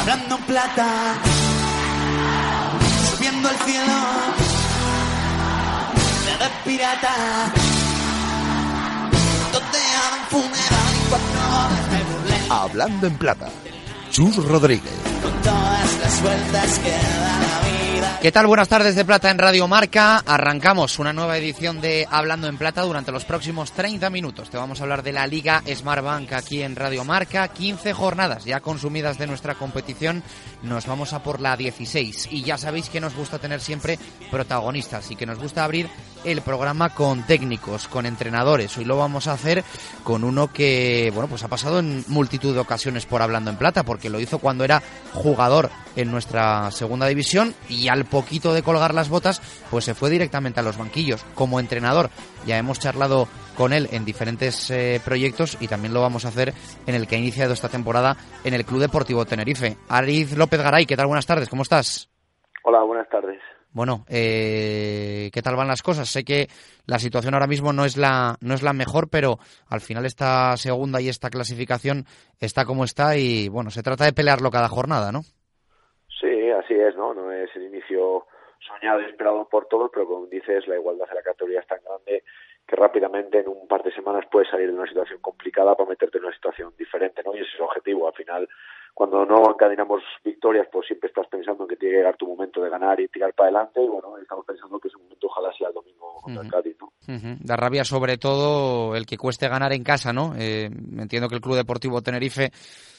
Hablando plata, subiendo al cielo, de pirata, donde hagan funeral y cuatro me burlé. Hablando en plata. Chus Rodríguez. Con todas las vueltas que da la. ¿Qué tal? Buenas tardes de Plata en Radio Marca. Arrancamos una nueva edición de Hablando en Plata durante los próximos 30 minutos. Te vamos a hablar de la Liga Smartbank aquí en Radio Marca. 15 jornadas ya consumidas de nuestra competición. Nos vamos a por la 16. Y ya sabéis que nos gusta tener siempre protagonistas y que nos gusta abrir el programa con técnicos, con entrenadores. Hoy lo vamos a hacer con uno que, bueno, pues ha pasado en multitud de ocasiones por Hablando en Plata, porque lo hizo cuando era jugador en nuestra segunda división y al poquito de colgar las botas, pues se fue directamente a los banquillos como entrenador. Ya hemos charlado con él en diferentes eh, proyectos y también lo vamos a hacer en el que ha iniciado esta temporada en el Club Deportivo Tenerife. Ariz López Garay, ¿qué tal? Buenas tardes, ¿cómo estás? Hola, buenas tardes. Bueno, eh, ¿qué tal van las cosas? Sé que la situación ahora mismo no es la no es la mejor, pero al final esta segunda y esta clasificación está como está y bueno, se trata de pelearlo cada jornada, ¿no? Sí, así es, ¿no? No es el inicio soñado y esperado por todos, pero como dices, la igualdad de la categoría es tan grande que rápidamente en un par de semanas puedes salir de una situación complicada para meterte en una situación diferente, ¿no? Y ese es el objetivo. Al final, cuando no encadenamos victorias, pues siempre estás pensando en que tiene que llegar tu momento de ganar y tirar para adelante. Y bueno, estamos pensando que ese momento ojalá sea el domingo contra el Cádiz, ¿no? Da rabia sobre todo el que cueste ganar en casa, ¿no? Eh, entiendo que el Club Deportivo Tenerife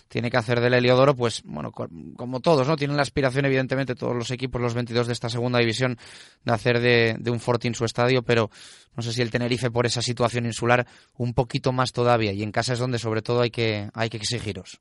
tiene que hacer del Heliodoro, pues, bueno, co- como todos, ¿no? Tienen la aspiración, evidentemente, todos los equipos, los 22 de esta segunda división, de hacer de, de un Fortín su estadio, pero no sé si el Tenerife, por esa situación insular, un poquito más todavía. Y en casa es donde, sobre todo, hay que, hay que exigiros.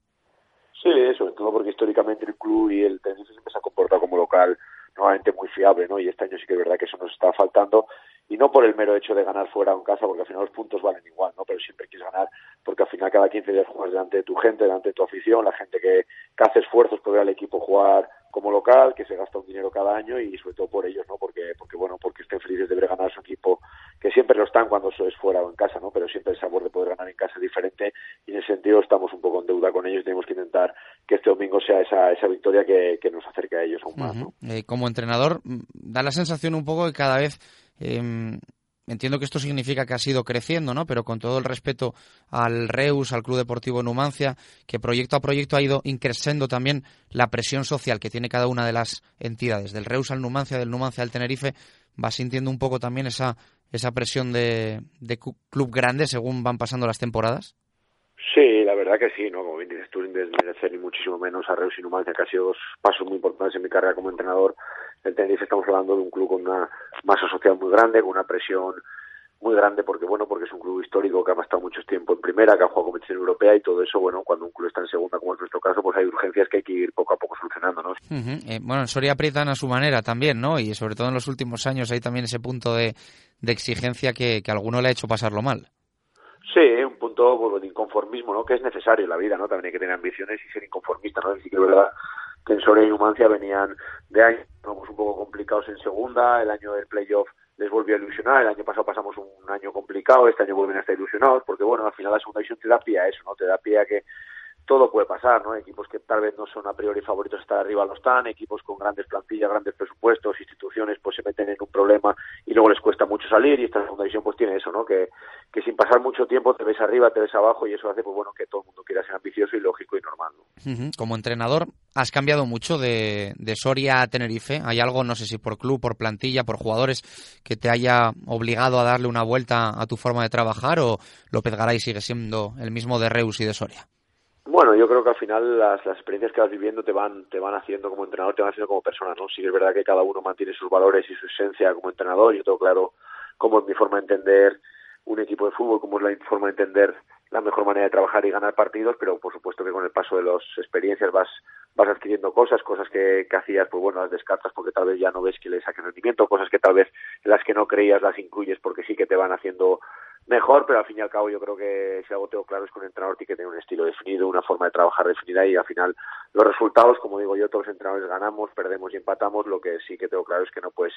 Sí, sobre todo porque históricamente el club y el Tenerife siempre se ha comportado como local nuevamente muy fiable, ¿no? Y este año sí que es verdad que eso nos está faltando y no por el mero hecho de ganar fuera o en casa, porque al final los puntos valen igual, ¿no? Pero siempre quieres ganar porque al final cada 15 días juegas delante de tu gente, delante de tu afición, la gente que, que hace esfuerzos por ver al equipo jugar como local, que se gasta un dinero cada año y sobre todo por ellos, ¿no? Porque, porque bueno, porque estén felices de ver ganar a su equipo, que siempre lo están cuando eso es fuera o en casa, ¿no? Pero siempre el sabor de poder ganar en casa es diferente y en ese sentido estamos un poco en deuda con ellos y tenemos que intentar que este domingo sea esa, esa victoria que, que nos acerque a ellos aún más, ¿no? Eh, como entrenador, mm, da la sensación un poco que cada vez. eh, entiendo que esto significa que ha sido creciendo, ¿no? Pero con todo el respeto al Reus, al Club Deportivo Numancia, que proyecto a proyecto ha ido increciendo también la presión social que tiene cada una de las entidades, del Reus al Numancia, del Numancia al Tenerife, va sintiendo un poco también esa, esa presión de, de club grande según van pasando las temporadas. Sí, la verdad que sí, ¿no? Como bien dices tú, sin desmerecer ni muchísimo menos a Reus y Numancia, que ha sido dos pasos muy importantes en mi carrera como entrenador. El Tenerife estamos hablando de un club con una masa social muy grande, con una presión muy grande, porque bueno, porque es un club histórico que ha estado mucho tiempo en primera, que ha jugado competición europea y todo eso, bueno, cuando un club está en segunda, como es nuestro caso, pues hay urgencias que hay que ir poco a poco solucionando, ¿no? Ujú. Eh, bueno, en Soria aprietan a su manera también, ¿no? Y sobre todo en los últimos años hay también ese punto de, de exigencia que, que a alguno le ha hecho pasarlo mal. Sí, un punto pues, de inconformismo, ¿no? Que es necesario en la vida, ¿no? También hay que tener ambiciones y ser inconformista, ¿no? Sí que es verdad que en Soria y Numancia venían de años pues un poco complicados en segunda, el año del playoff les volvió a ilusionar, el año pasado pasamos un año complicado, este año vuelven a estar ilusionados, porque bueno, al final la segunda división te da pie a eso, ¿no? Te que todo puede pasar, ¿no? Equipos que tal vez no son a priori favoritos a estar arriba lo están, equipos con grandes plantillas, grandes presupuestos, instituciones pues se meten en un problema y luego les cuesta mucho salir y esta segunda división pues tiene eso, ¿no? Que, que sin pasar mucho tiempo te ves arriba, te ves abajo y eso hace pues bueno que todo el mundo quiera ser ambicioso y lógico y normal. Como entrenador, has cambiado mucho de, de Soria a Tenerife. ¿Hay algo, no sé si por club, por plantilla, por jugadores, que te haya obligado a darle una vuelta a tu forma de trabajar o López Garay sigue siendo el mismo de Reus y de Soria? Bueno, yo creo que al final las, experiencias que vas viviendo te van, te van haciendo como entrenador, te van haciendo como persona, ¿no? Sí es verdad que cada uno mantiene sus valores y su esencia como entrenador. Yo tengo claro cómo es mi forma de entender un equipo de fútbol, cómo es la forma de entender la mejor manera de trabajar y ganar partidos, pero por supuesto que con el paso de las experiencias vas vas adquiriendo cosas, cosas que, que hacías, pues bueno, las descartas porque tal vez ya no ves que le saquen rendimiento, cosas que tal vez en las que no creías las incluyes porque sí que te van haciendo mejor, pero al fin y al cabo yo creo que si algo tengo claro es que un entrenador tiene que tener un estilo definido, una forma de trabajar definida y al final los resultados, como digo yo, todos los entrenadores ganamos, perdemos y empatamos, lo que sí que tengo claro es que no puedes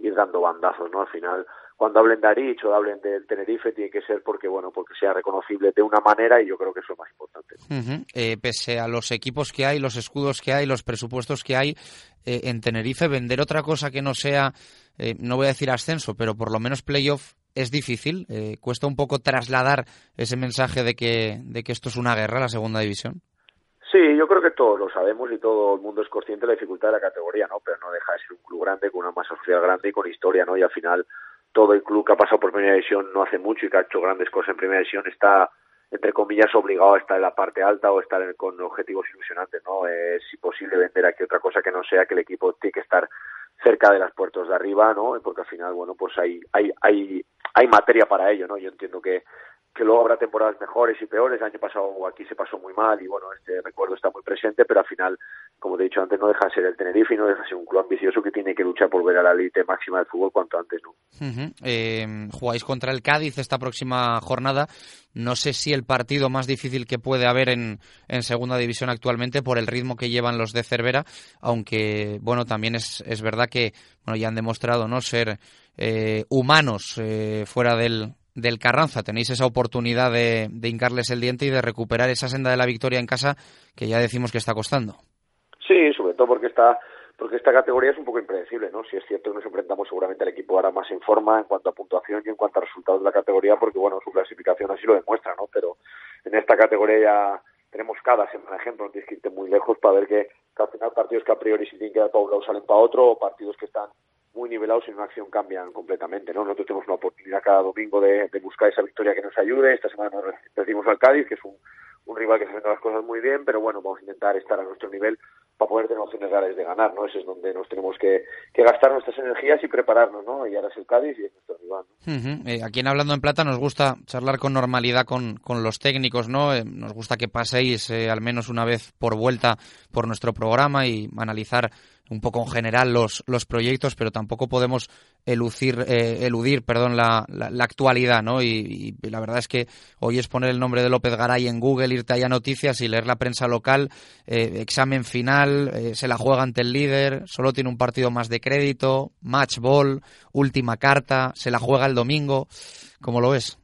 ir dando bandazos, ¿no? Al final, cuando hablen de Arich o hablen del Tenerife, tiene que ser porque, bueno, porque sea reconocible de una manera y yo creo que eso es más importante. eh, pese a los equipos que hay, los escudos que hay, los presupuestos que hay, eh, en Tenerife vender otra cosa que no sea, eh, no voy a decir ascenso, pero por lo menos playoff es difícil. Eh, cuesta un poco trasladar ese mensaje de que, de que esto es una guerra, la segunda división. Sí, yo creo que todos lo sabemos y todo el mundo es consciente de la dificultad de la categoría, ¿no? Pero no deja de ser un club grande con una masa social grande y con historia, ¿no? Y al final todo el club que ha pasado por primera división no hace mucho y que ha hecho grandes cosas en primera división está entre comillas obligado a estar en la parte alta o estar con objetivos ilusionantes, ¿no? Es imposible vender aquí otra cosa que no sea que el equipo tiene que estar cerca de las puertas de arriba, ¿no? Porque al final, bueno, pues hay hay hay hay materia para ello, ¿no? Yo entiendo que que luego habrá temporadas mejores y peores. El año pasado aquí se pasó muy mal y bueno, este recuerdo está muy presente, pero al final, como te he dicho antes, no deja de ser el Tenerife y no deja de ser un club ambicioso que tiene que luchar por ver a la élite máxima del fútbol cuanto antes, ¿no? Eh, jugáis contra el Cádiz esta próxima jornada. No sé si el partido más difícil que puede haber en, en segunda división actualmente por el ritmo que llevan los de Cervera, aunque bueno, también es, es verdad que bueno, ya han demostrado no ser eh, humanos eh, fuera del, del Carranza. Tenéis esa oportunidad de, de, hincarles el diente y de recuperar esa senda de la victoria en casa que ya decimos que está costando. Sí, sobre todo porque está porque esta categoría es un poco impredecible, ¿no? Si es cierto que nos enfrentamos seguramente al equipo ahora más en forma en cuanto a puntuación y en cuanto a resultados de la categoría, porque bueno, su clasificación así lo demuestra, ¿no? Pero en esta categoría ya tenemos cada semana ejemplo, no tienes que irte muy lejos para ver que, que al final partidos que a priori se tienen que dar para un lado salen para otro, o partidos que están muy nivelados y en una acción cambian completamente, ¿no? Nosotros tenemos una oportunidad cada domingo de, de buscar esa victoria que nos ayude. Esta semana nos recibimos al Cádiz, que es un, un rival que se haciendo las cosas muy bien, pero bueno, vamos a intentar estar a nuestro nivel para poder tener opciones reales de ganar, ¿no? Ese es donde nos tenemos que, gastar nuestras energías y prepararnos, ¿no? Y ahora es el Cádiz y es nuestro rival. eh, aquí en Hablando en Plata nos gusta charlar con normalidad con, con los técnicos, ¿no? Eh, nos gusta que paséis eh, al menos una vez por vuelta por nuestro programa y analizar un poco en general los, los proyectos, pero tampoco podemos elucir, eh, eludir perdón, la, la, la actualidad, ¿no? Y, y, la verdad es que hoy es poner el nombre de López Garay en Google, irte allá a noticias y leer la prensa local, eh, examen final, eh, se la juega ante el líder, solo tiene un partido más de crédito, match ball, última carta, se la juega el domingo, ¿cómo lo ves?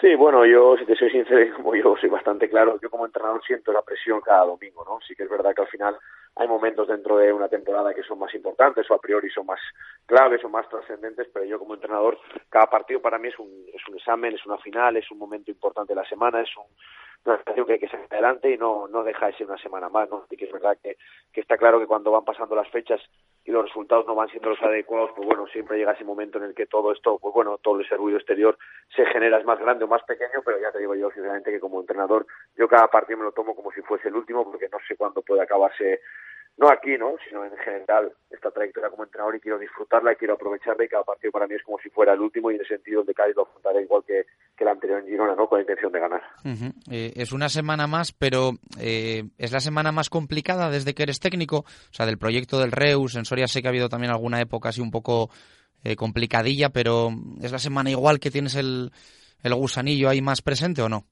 Sí, bueno, yo, si te soy sincero, como yo soy bastante claro, yo como entrenador siento la presión cada domingo, ¿no? Sí que es verdad que al final hay momentos dentro de una temporada que son más importantes o a priori son más claves o más trascendentes, pero yo como entrenador, cada partido para mí es un, es un examen, es una final, es un momento importante de la semana, es un, una situación que hay que sacar adelante y no, no deja de ser una semana más, ¿no? Y que es verdad que, que está claro que cuando van pasando las fechas y los resultados no van siendo los adecuados, pues bueno, siempre llega ese momento en el que todo esto, pues bueno, todo ese ruido exterior se genera, es más grande o más pequeño, pero ya te digo yo sinceramente que como entrenador, yo cada partido me lo tomo como si fuese el último, porque no sé cuándo puede acabarse no aquí, ¿no? sino en general esta trayectoria como entrenador y quiero disfrutarla y quiero aprovecharla y cada partido para mí es como si fuera el último y en ese sentido de Cádiz lo afrontaré igual que, que el anterior en Girona, ¿no? con la intención de ganar. Uh -huh. eh, es una semana más, pero eh, es la semana más complicada desde que eres técnico, o sea, del proyecto del Reus, en Soria sé que ha habido también alguna época así un poco eh, complicadilla, pero es la semana igual que tienes el, el gusanillo ahí más presente o no?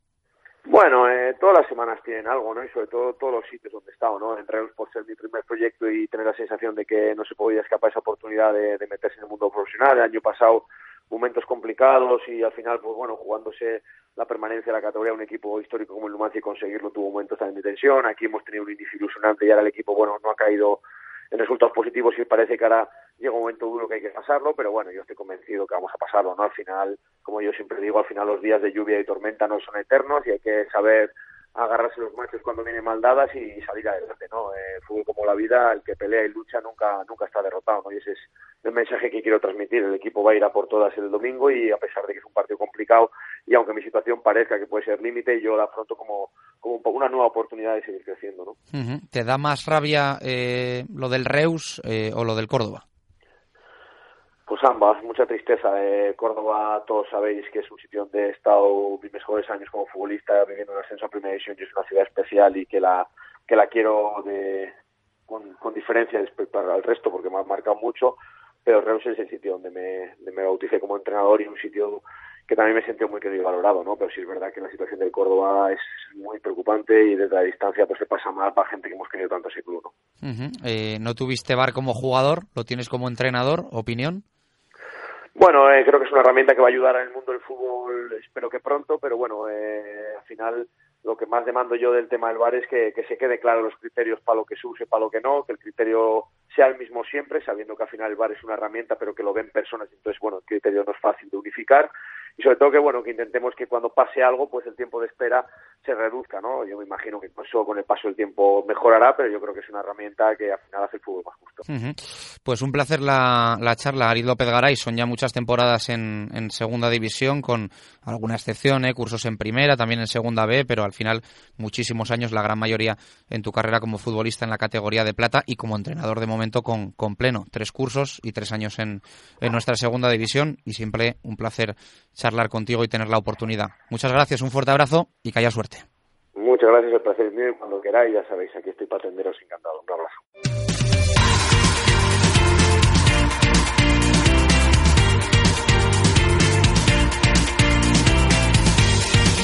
Bueno, todas las semanas tienen algo, ¿no? Y sobre todo todos los sitios donde he estado, ¿no? En Reus por ser mi primer proyecto y tener la sensación de que no se podía escapar esa oportunidad de, de meterse en el mundo profesional. El año pasado momentos complicados y al final, pues bueno, jugándose la permanencia de la categoría, un equipo histórico como el Numancia y conseguirlo tuvo momentos también de tensión. Aquí hemos tenido un inicio ilusionante y ahora el equipo, bueno, no ha caído en resultados positivos y parece que ahora llega un momento duro que hay que pasarlo, pero bueno, yo estoy convencido que vamos a pasarlo, ¿no? Al final, como yo siempre digo, al final los días de lluvia y tormenta no son eternos y hay que saber agarrarse los machos cuando vienen mal dadas y salir adelante, ¿no? Eh, fútbol como la vida, el que pelea y lucha nunca nunca está derrotado, ¿no? Y ese es el mensaje que quiero transmitir. El equipo va a ir a por todas el domingo y a pesar de que es un partido complicado y aunque mi situación parezca que puede ser límite, yo la afronto como, como una nueva oportunidad de seguir creciendo, ¿no? Uh -huh. ¿Te da más rabia eh, lo del Reus eh, o lo del Córdoba? Pues ambas, mucha tristeza. Eh, Córdoba, todos sabéis que es un sitio donde he estado mis mejores años como futbolista, viviendo en ascenso a Primera División, y es una ciudad especial y que la que la quiero de, con, con diferencia respecto al resto porque me ha marcado mucho, pero Reus es el sitio donde me, donde me bauticé como entrenador y un sitio que también me sentí muy querido y valorado, ¿no? Pero sí es verdad que la situación del Córdoba es muy preocupante y desde la distancia pues se pasa mal para gente que hemos querido tanto ese club, ¿no? eh, ¿No tuviste VAR como jugador? ¿Lo tienes como entrenador? ¿Opinión? Bueno, eh, creo que es una herramienta que va a ayudar el mundo del fútbol, espero que pronto, pero bueno, eh, al final lo que más demando yo del tema del VAR es que, que se quede claro los criterios para lo que se use, para lo que no, que el criterio sea el mismo siempre, sabiendo que al final el VAR es una herramienta, pero que lo ven personas, entonces, bueno, el criterio no es fácil de unificar. Y sobre todo que bueno que intentemos que cuando pase algo pues el tiempo de espera se reduzca no yo me imagino que eso con el paso del tiempo mejorará pero yo creo que es una herramienta que al final hace el fútbol más justo pues un placer la, la charla Arid López Garay son ya muchas temporadas en, en segunda división con alguna excepción ¿eh? cursos en primera también en segunda B pero al final muchísimos años la gran mayoría en tu carrera como futbolista en la categoría de plata y como entrenador de momento con, con pleno tres cursos y tres años en, en nuestra segunda división y siempre un placer charlar contigo y tener la oportunidad. Muchas gracias, un fuerte abrazo y que haya suerte. Muchas gracias, el placer es mío cuando queráis, ya sabéis, aquí estoy para atenderos encantado. Un abrazo.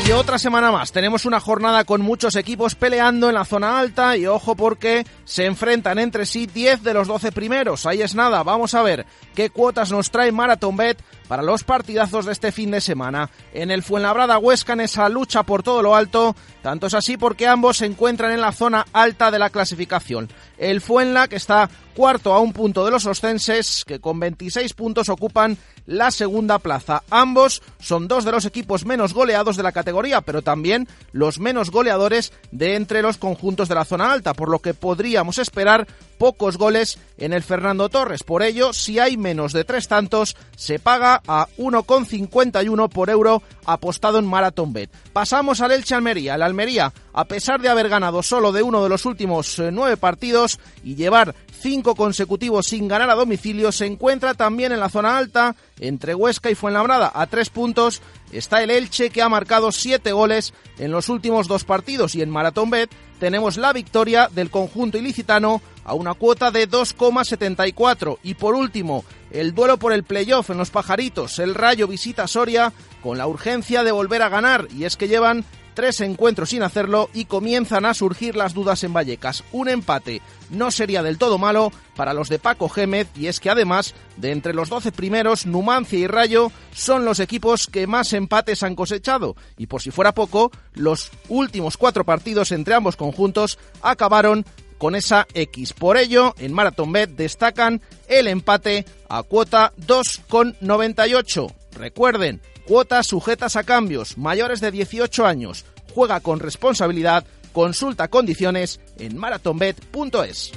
Y otra semana más, tenemos una jornada con muchos equipos peleando en la zona alta y ojo porque se enfrentan entre sí 10 de los 12 primeros. Ahí es nada, vamos a ver qué cuotas nos trae Marathon Bet para los partidazos de este fin de semana. En el Fuenlabrada Huesca en esa lucha por todo lo alto, tanto es así porque ambos se encuentran en la zona alta de la clasificación. El Fuenla que está cuarto a un punto de los oscenses que con 26 puntos ocupan la segunda plaza. Ambos son dos de los equipos menos goleados de la categoría, pero también los menos goleadores de entre los conjuntos de la zona alta, por lo que podríamos esperar pocos goles en el Fernando Torres. Por ello, si hay menos de tres tantos, se paga a 1,51 por euro apostado en Marathon Bet. Pasamos al Elche Almería. El Almería, a pesar de haber ganado solo de uno de los últimos eh, nueve partidos y llevar cinco consecutivos sin ganar a domicilio, se encuentra también en la zona alta entre Huesca y Fuenlabrada. A tres puntos está el Elche que ha marcado siete goles en los últimos dos partidos y en Maratón Bet tenemos la victoria del conjunto ilicitano a una cuota de 2,74 y por último el duelo por el playoff en los pajaritos, el Rayo visita Soria con la urgencia de volver a ganar y es que llevan tres encuentros sin hacerlo y comienzan a surgir las dudas en Vallecas. Un empate no sería del todo malo para los de Paco Gémez y es que además de entre los 12 primeros, Numancia y Rayo son los equipos que más empates han cosechado y por si fuera poco, los últimos cuatro partidos entre ambos conjuntos acabaron con esa X. Por ello, en Marathon Bet destacan el empate a cuota 2,98. Recuerden, cuotas sujetas a cambios, mayores de 18 años. Juega con responsabilidad, consulta condiciones en marathonbet.es.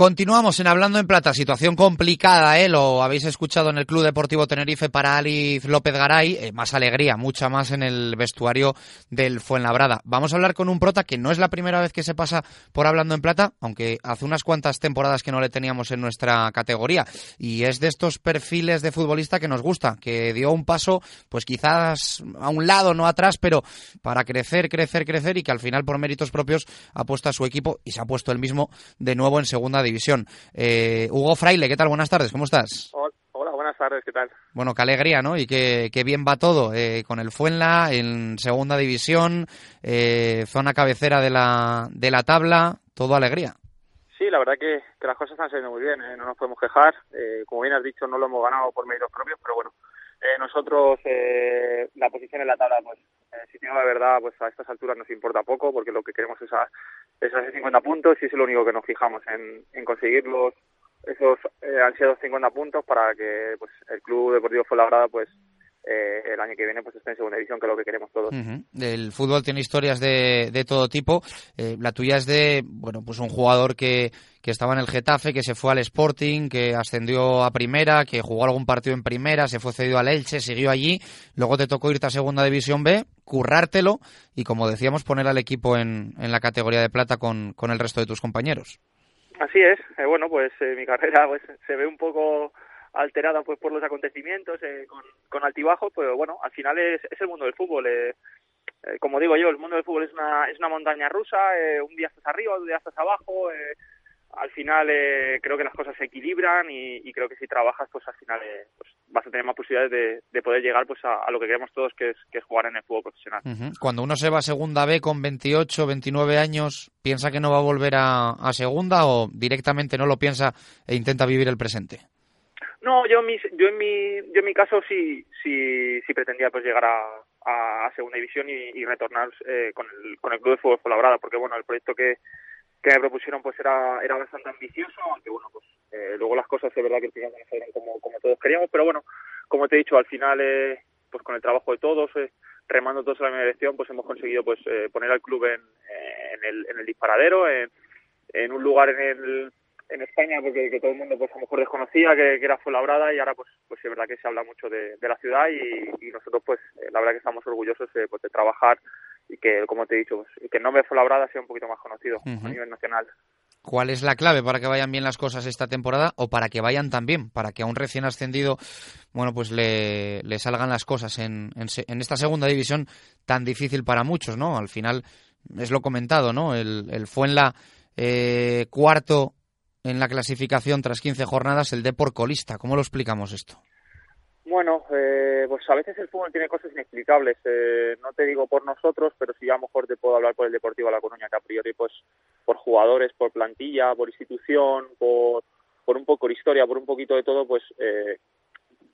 Continuamos en Hablando en Plata, situación complicada, ¿eh? Lo habéis escuchado en el Club Deportivo Tenerife para Aliz López Garay, eh, más alegría, mucha más en el vestuario del Fuenlabrada. Vamos a hablar con un prota que no es la primera vez que se pasa por Hablando en Plata, aunque hace unas cuantas temporadas que no le teníamos en nuestra categoría, y es de estos perfiles de futbolista que nos gusta, que dio un paso, pues quizás a un lado, no atrás, pero para crecer, crecer, crecer, y que al final por méritos propios ha puesto a su equipo y se ha puesto el mismo de nuevo en segunda división división. Eh, Hugo Fraile, ¿qué tal? Buenas tardes, ¿cómo estás? Hola, buenas tardes, ¿qué tal? Bueno, qué alegría, ¿no? Y qué, bien va todo. Eh, con el Fuenla en segunda división, eh, zona cabecera de la, de la tabla, todo alegría. Sí, la verdad que, las cosas están saliendo muy bien, no nos podemos quejar. como bien has dicho, no lo hemos ganado por medios propios, pero bueno, nosotros la posición en la tabla, pues si tengo la verdad, pues a estas alturas nos importa poco, porque lo que queremos es a, esos 50 puntos y es lo único que nos fijamos en, en conseguir los, esos eh, ansiados 50 puntos para que pues el Club Deportivo Fuenlabrada pues eh, el año que viene pues esté en segunda división, que es lo que queremos todos. El fútbol tiene historias de, de todo tipo. Eh, la tuya es de, bueno, pues un jugador que, que estaba en el Getafe, que se fue al Sporting, que ascendió a primera, que jugó algún partido en primera, se fue cedido al Elche, siguió allí, luego te tocó irte a segunda división B, currártelo y, como decíamos, poner al equipo en, en la categoría de plata con, con el resto de tus compañeros. Así es, eh, bueno, pues mi carrera pues se ve un poco alterada pues por los acontecimientos eh, con, con altibajos pero bueno al final es, es el mundo del fútbol eh, eh, como digo yo el mundo del fútbol es una es una montaña rusa eh, un día estás arriba un día estás abajo al final eh, creo que las cosas se equilibran y, creo que si trabajas pues al final eh, pues vas a tener más posibilidades de, poder llegar pues a, lo que queremos todos que es, que jugar en el fútbol profesional. Cuando uno se va a segunda B con 28, 29 años, ¿piensa que no va a volver a, segunda o directamente no lo piensa e intenta vivir el presente? No, yo, yo en mi yo en mi caso sí sí sí pretendía pues llegar a, a segunda división y, retornar eh, con el con el club de fútbol colaborado porque bueno el proyecto que que me propusieron pues era, era bastante ambicioso, aunque bueno, pues eh, luego las cosas es verdad que no salieron como, como todos queríamos, pero bueno, como te he dicho, al final eh, pues con el trabajo de todos, eh, remando todos en la misma dirección, pues hemos conseguido pues eh, poner al club en, en, el, en el disparadero, en, en un lugar en el en España porque que todo el mundo pues a lo mejor desconocía que, que era Fuenlabrada y ahora pues pues es verdad que se habla mucho de, de la ciudad y, y nosotros pues la verdad que estamos orgullosos pues, de trabajar y que, como te he dicho, pues, que el nombre Fuenlabrada sea un poquito más conocido a nivel nacional. ¿Cuál es la clave para que vayan bien las cosas esta temporada o para que vayan tan bien? Para que a un recién ascendido, bueno, pues le, le salgan las cosas en, en, esta segunda división tan difícil para muchos, ¿no? Al final, es lo comentado, ¿no? El, el Fuenla eh, cuarto en la clasificación tras 15 jornadas, el por colista. ¿Cómo lo explicamos esto? Bueno, eh, pues a veces el fútbol tiene cosas inexplicables. Eh, no te digo por nosotros, pero sí a lo mejor te puedo hablar por el Deportivo La Coruña, que a priori, pues por jugadores, por plantilla, por institución, por, un poco de historia, por un poquito de todo, pues eh,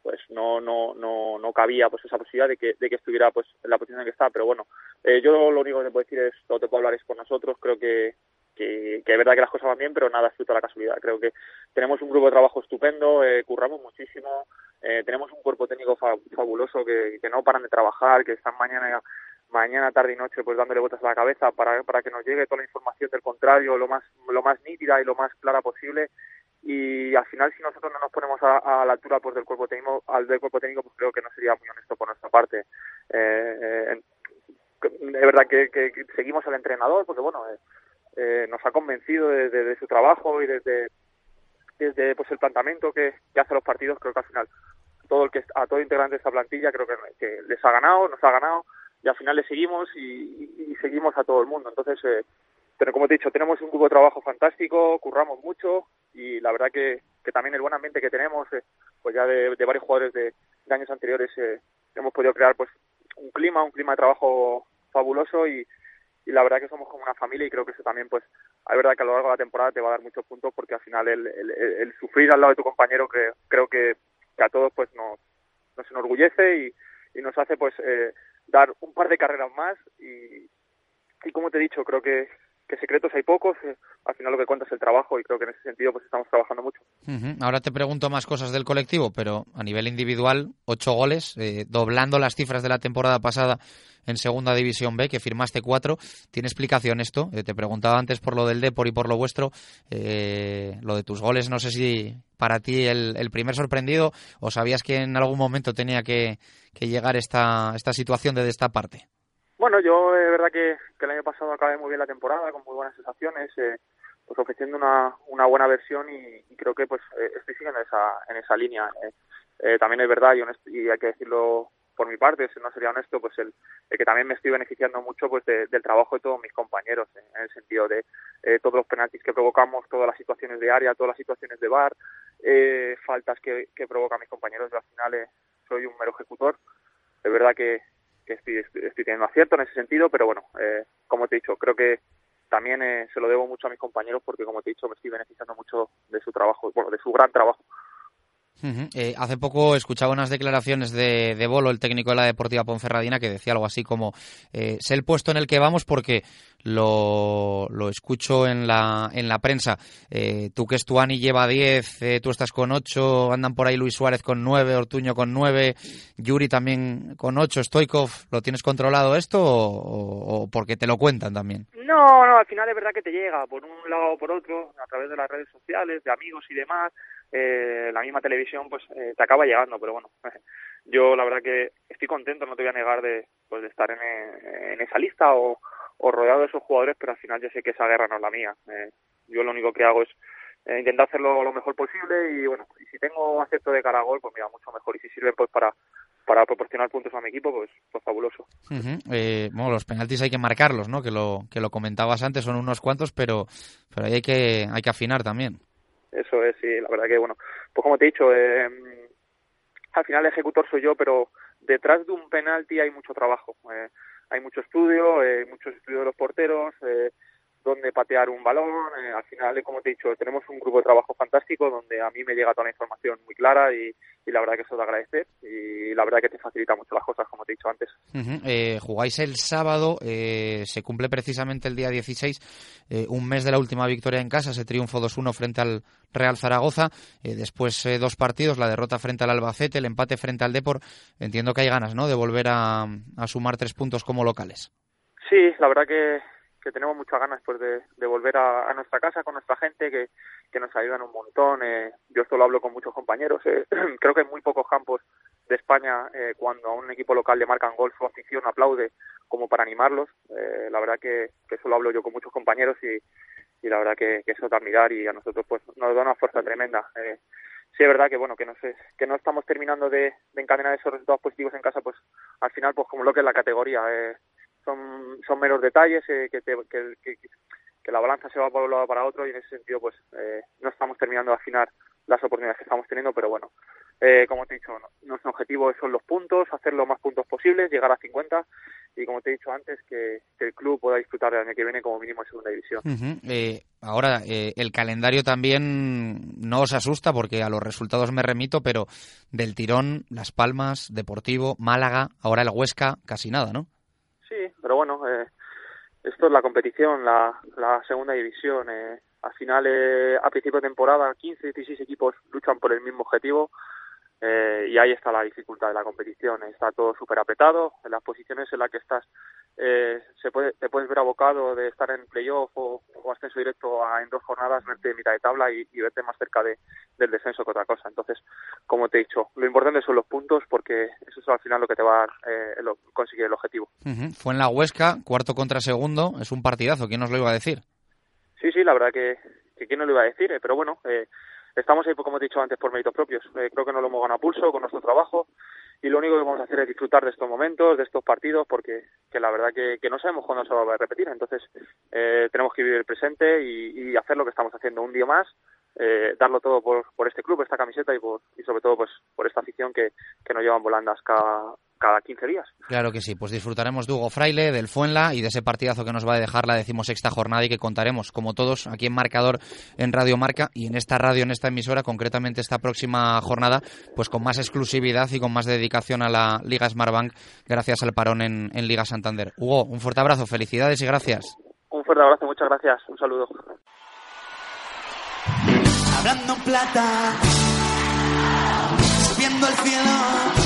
pues no no no no cabía pues esa posibilidad de que de que estuviera pues en la posición en que está pero bueno eh, yo lo único que te puedo decir es lo que puedo hablar es por nosotros creo que que, que, es verdad que las cosas van bien, pero nada es fruto de la casualidad. Creo que tenemos un grupo de trabajo estupendo, eh, curramos muchísimo, eh, tenemos un cuerpo técnico fabuloso que, que no paran de trabajar, que están mañana mañana tarde y noche pues dándole vueltas a la cabeza para, para que nos llegue toda la información del contrario lo más lo más nítida y lo más clara posible y al final si nosotros no nos ponemos a, a la altura pues del cuerpo técnico al del cuerpo técnico pues creo que no sería muy honesto por nuestra parte eh, eh es verdad que, que, seguimos al entrenador porque bueno eh, nos ha convencido desde, su trabajo y desde, desde pues el planteamiento que, que, hace los partidos, creo que al final todo el que a todo integrante de esta plantilla creo que, les ha ganado, nos ha ganado y al final le seguimos y, seguimos a todo el mundo. Entonces, eh, pero como te he dicho, tenemos un grupo de trabajo fantástico, curramos mucho y la verdad que, que también el buen ambiente que tenemos, eh, pues ya de, varios jugadores de, de años anteriores, eh, hemos podido crear pues un clima, un clima de trabajo fabuloso y, y la verdad que somos como una familia y creo que eso también pues es verdad que a lo largo de la temporada te va a dar muchos puntos porque al final el, el, sufrir al lado de tu compañero que creo que, a todos pues nos, nos enorgullece y, y nos hace pues eh, dar un par de carreras más y, y como te he dicho creo que que secretos hay pocos, eh, al final lo que cuenta es el trabajo y creo que en ese sentido pues estamos trabajando mucho. Ahora te pregunto más cosas del colectivo, pero a nivel individual, ocho goles, eh, doblando las cifras de la temporada pasada en Segunda División B, que firmaste cuatro. ¿Tiene explicación esto? Eh, te preguntaba antes por lo del Depor y por lo vuestro. lo de tus goles, no sé si para ti el, primer sorprendido o sabías que en algún momento tenía que, que llegar esta, esta situación de esta parte. Bueno, yo es verdad que, el año pasado acabé muy bien la temporada, con muy buenas sensaciones, eh, pues ofreciendo una, una buena versión y, creo que pues eh, estoy siguiendo esa, en esa línea. Eh. eh, también es verdad y, y hay que decirlo por mi parte, si no sería honesto, pues el, que también me estoy beneficiando mucho pues del trabajo de todos mis compañeros, en el sentido de eh, todos los penaltis que provocamos, todas las situaciones de área, todas las situaciones de bar, eh, faltas que, que provocan mis compañeros. Yo al final soy un mero ejecutor. Es verdad que, que estoy, estoy, teniendo acierto en ese sentido, pero bueno, eh, como te he dicho, creo que también eh, se lo debo mucho a mis compañeros porque, como te he dicho, me estoy beneficiando mucho de su trabajo, bueno, de su gran trabajo. Eh, hace poco escuchaba unas declaraciones de, de, Bolo, el técnico de la Deportiva Ponferradina, que decía algo así como eh, sé el puesto en el que vamos porque lo, lo escucho en la, en la prensa. Eh, tú que Estuani lleva 10, eh, tú estás con 8, andan por ahí Luis Suárez con 9, Ortuño con 9, Yuri también con 8, Stoikov, ¿lo tienes controlado esto o, o, porque te lo cuentan también? No, no, al final es verdad que te llega por un lado o por otro, a través de las redes sociales, de amigos y demás eh, la misma televisión pues eh, te acaba llegando, pero bueno, yo la verdad que estoy contento, no te voy a negar de, pues, de estar en, eh, en esa lista o, o, rodeado de esos jugadores, pero al final yo sé que esa guerra no es la mía. Eh, yo lo único que hago es eh, intentar hacerlo lo mejor posible y bueno, y si tengo acierto de cara a gol, pues mira, mucho mejor y si sirve pues para para proporcionar puntos a mi equipo, pues, pues fabuloso. bueno, los penaltis hay que marcarlos, ¿no? Que lo, que lo comentabas antes, son unos cuantos, pero, pero ahí hay que, hay que afinar también. Eso es, sí, la verdad que, bueno, pues como te he dicho, eh, al final el ejecutor soy yo, pero detrás de un penalti hay mucho trabajo. Eh, hay mucho estudio, eh, mucho estudio de los porteros, eh, dónde patear un balón. Eh, al final, como te he dicho, tenemos un grupo de trabajo fantástico donde a mí me llega toda la información muy clara y, y la verdad que eso te agradecer y la verdad que te facilita mucho las cosas, como te he dicho antes. eh, jugáis el sábado, eh, se cumple precisamente el día 16, eh, un mes de la última victoria en casa, se triunfo 2-1 frente al Real Zaragoza, eh, después eh, dos partidos, la derrota frente al Albacete, el empate frente al Depor. Entiendo que hay ganas, ¿no?, de volver a, a sumar tres puntos como locales. Sí, la verdad que, que tenemos muchas ganas pues de, de volver a, a, nuestra casa con nuestra gente que, que nos ayudan un montón eh, yo esto lo hablo con muchos compañeros eh. creo que en muy pocos campos de España eh, cuando a un equipo local le marcan gol su afición aplaude como para animarlos eh, la verdad que, que eso lo hablo yo con muchos compañeros y, y la verdad que, que eso es de admirar y a nosotros pues nos da una fuerza tremenda eh, sí es verdad que bueno que no sé que no estamos terminando de, de encadenar esos resultados positivos en casa pues al final pues como lo que es la categoría eh, son, son meros detalles eh, que, te, que, que, que, la balanza se va por un lado para otro y en ese sentido pues eh, no estamos terminando de afinar las oportunidades que estamos teniendo, pero bueno, eh, como te he dicho, nuestro objetivo son los puntos, hacer los más puntos posibles, llegar a 50 y como te he dicho antes, que, que el club pueda disfrutar el año que viene como mínimo en segunda división. Eh, ahora, eh, el calendario también no os asusta porque a los resultados me remito, pero del tirón, Las Palmas, Deportivo, Málaga, ahora el Huesca, casi nada, ¿no? Sí, pero bueno, eh, esto es la competición, la, la segunda división. Eh, al final, a principio de temporada, 15, 16 equipos luchan por el mismo objetivo eh, y ahí está la dificultad de la competición. Está todo súper apretado. En las posiciones en las que estás, eh, se puede, te puedes ver abocado de estar en playoff o, o ascenso directo a, en dos jornadas, verte en mitad de tabla y, y verte más cerca de, del descenso que otra cosa. Entonces, como te he dicho, lo importante son los puntos porque eso es al final lo que te va a eh, lo, conseguir el objetivo. Uh -huh. Fue en la Huesca, cuarto contra segundo. Es un partidazo. ¿Quién nos lo iba a decir? Sí, sí, la verdad que, que quién no lo iba a decir, eh, pero bueno, eh, estamos ahí, como he dicho antes, por méritos propios. Eh, creo que no lo hemos ganado a pulso con nuestro trabajo y lo único que vamos a hacer es disfrutar de estos momentos, de estos partidos, porque que la verdad que, que no sabemos cuándo se va a repetir. Entonces, eh, tenemos que vivir el presente y, y hacer lo que estamos haciendo un día más, eh, darlo todo por, por este club, esta camiseta y, por, y sobre todo pues por esta afición que, que nos llevan volandas cada, cada 15 días. Claro que sí, pues disfrutaremos de Hugo Fraile, del Fuenla y de ese partidazo que nos va a dejar la decimosexta jornada y que contaremos, como todos, aquí en Marcador, en Radio Marca y en esta radio, en esta emisora, concretamente esta próxima jornada, pues con más exclusividad y con más dedicación a la Liga Smartbank, gracias al parón en, en Liga Santander. Hugo, un fuerte abrazo, felicidades y gracias. Un fuerte abrazo, muchas gracias, un saludo. Hablando en plata, subiendo al cielo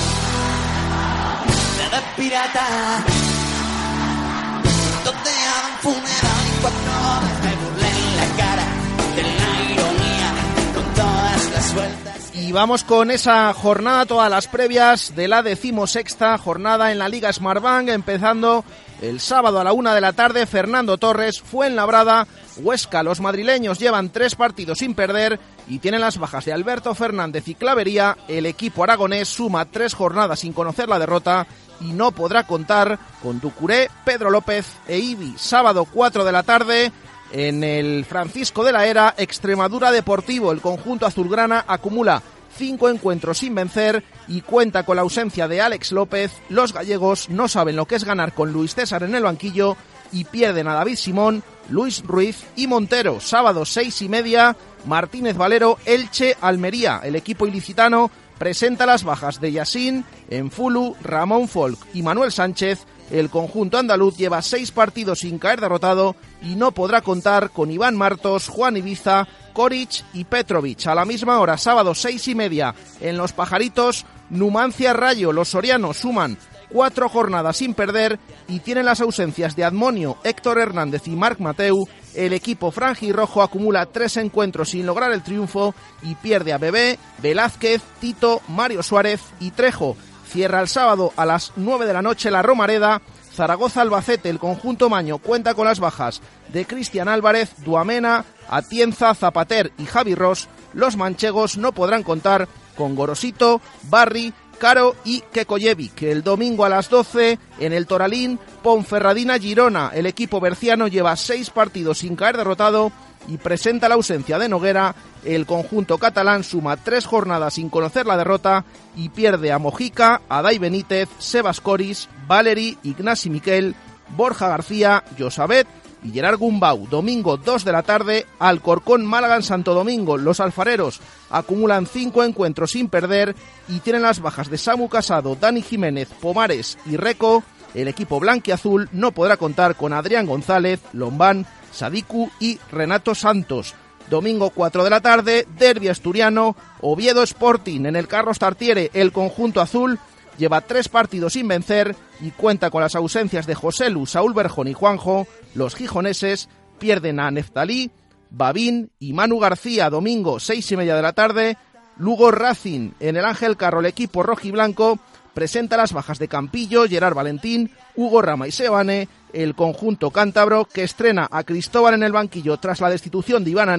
y vamos con esa jornada, todas las previas de la decimosexta jornada en la Liga Smartbank, empezando el sábado a la una de la tarde, Fernando Torres, fue en Labrada, Huesca. Los madrileños llevan tres partidos sin perder y tienen las bajas de Alberto Fernández y Clavería. El equipo aragonés suma tres jornadas sin conocer la derrota y no podrá contar con Ducuré, Pedro López e Ibi. Sábado 4 de la tarde en el Francisco de la Era, Extremadura Deportivo. El conjunto azulgrana acumula cinco encuentros sin vencer y cuenta con la ausencia de Alex López. Los gallegos no saben lo que es ganar con Luis César en el banquillo y pierden a David Simón, Luis Ruiz y Montero. Sábado seis y media, Martínez Valero, Elche, Almería. El equipo ilicitano presenta las bajas de Yassin, Enfulu, Ramón Folk y Manuel Sánchez. El conjunto andaluz lleva seis partidos sin caer derrotado y no podrá contar con Iván Martos, Juan Ibiza, Koric y Petrovic. A la misma hora, sábado seis y media, en Los Pajaritos, Numancia Rayo. Los sorianos suman cuatro jornadas sin perder y tienen las ausencias de Admonio, Héctor Hernández y Marc Mateu. El equipo franjirrojo acumula tres encuentros sin lograr el triunfo y pierde a Bebé, Velázquez, Tito, Mario Suárez y Trejo. Cierra el sábado a las 9 de la noche la Romareda. Zaragoza Albacete, el conjunto Maño, cuenta con las bajas de Cristian Álvarez, Duamena, Atienza, Zapater y Javi Ross. Los manchegos no podrán contar con Gorosito, Barry, Caro y Kekoyevic. El domingo a las 12 en el Toralín, Ponferradina Girona. El equipo berciano lleva seis partidos sin caer derrotado y presenta la ausencia de Noguera. El conjunto catalán suma tres jornadas sin conocer la derrota y pierde a Mojica, a Dai Benítez, Sebas Coris, Valeri, Ignasi Miquel, Borja García, Josabet y Gerard Gumbau. Domingo 2 de la tarde, Alcorcón Málaga en Santo Domingo. Los alfareros acumulan cinco encuentros sin perder y tienen las bajas de Samu Casado, Dani Jiménez, Pomares y Reco. El equipo blanquiazul no podrá contar con Adrián González, Lombán, Sadiku y Renato Santos. Domingo 4 de la tarde, Derby Asturiano, Oviedo Sporting en el Carlos Tartiere, el conjunto azul lleva tres partidos sin vencer y cuenta con las ausencias de José Lu, Saúl Berjón y Juanjo. Los gijoneses pierden a Neftalí, Babín y Manu García domingo seis y media de la tarde. Lugo Racing en el Ángel Carro, el equipo rojiblanco presenta las bajas de Campillo, Gerard Valentín, Hugo Rama y Sebane, el conjunto cántabro que estrena a Cristóbal en el banquillo tras la destitución de Iván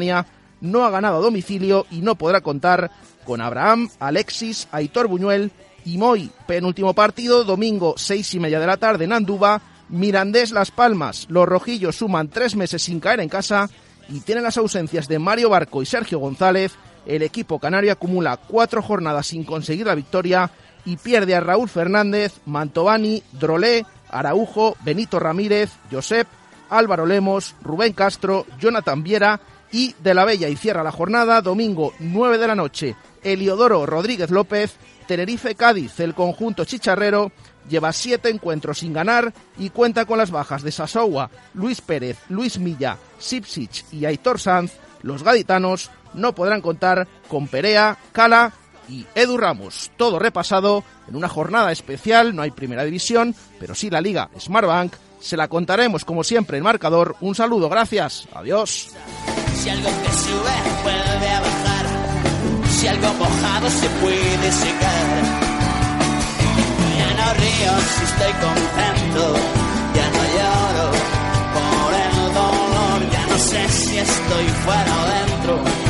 no ha ganado a domicilio y no podrá contar con Abraham, Alexis, Aitor Buñuel y Moy. Penúltimo partido, domingo seis y media de la tarde en Anduba. Mirandés Las Palmas. Los rojillos suman tres meses sin caer en casa y tienen las ausencias de Mario Barco y Sergio González. El equipo canario acumula cuatro jornadas sin conseguir la victoria y pierde a Raúl Fernández, Mantovani, Drolé, Araujo, Benito Ramírez, Josep, Álvaro Lemos, Rubén Castro, Jonathan Viera y De la Bella y cierra la jornada domingo 9 de la noche. Eliodoro Rodríguez López Tenerife-Cádiz, el conjunto chicharrero, lleva siete encuentros sin ganar y cuenta con las bajas de Sasowa, Luis Pérez, Luis Milla, Sipsich y Aitor Sanz. Los gaditanos no podrán contar con Perea, Cala y Edu Ramos. Todo repasado en una jornada especial, no hay primera división, pero sí la liga Smartbank. Se la contaremos como siempre en marcador. Un saludo, gracias, adiós. Si algo sube, vuelve a si algo mojado se puede secar. Ya no río si estoy contento, ya no lloro por el dolor, ya no sé si estoy fuera o dentro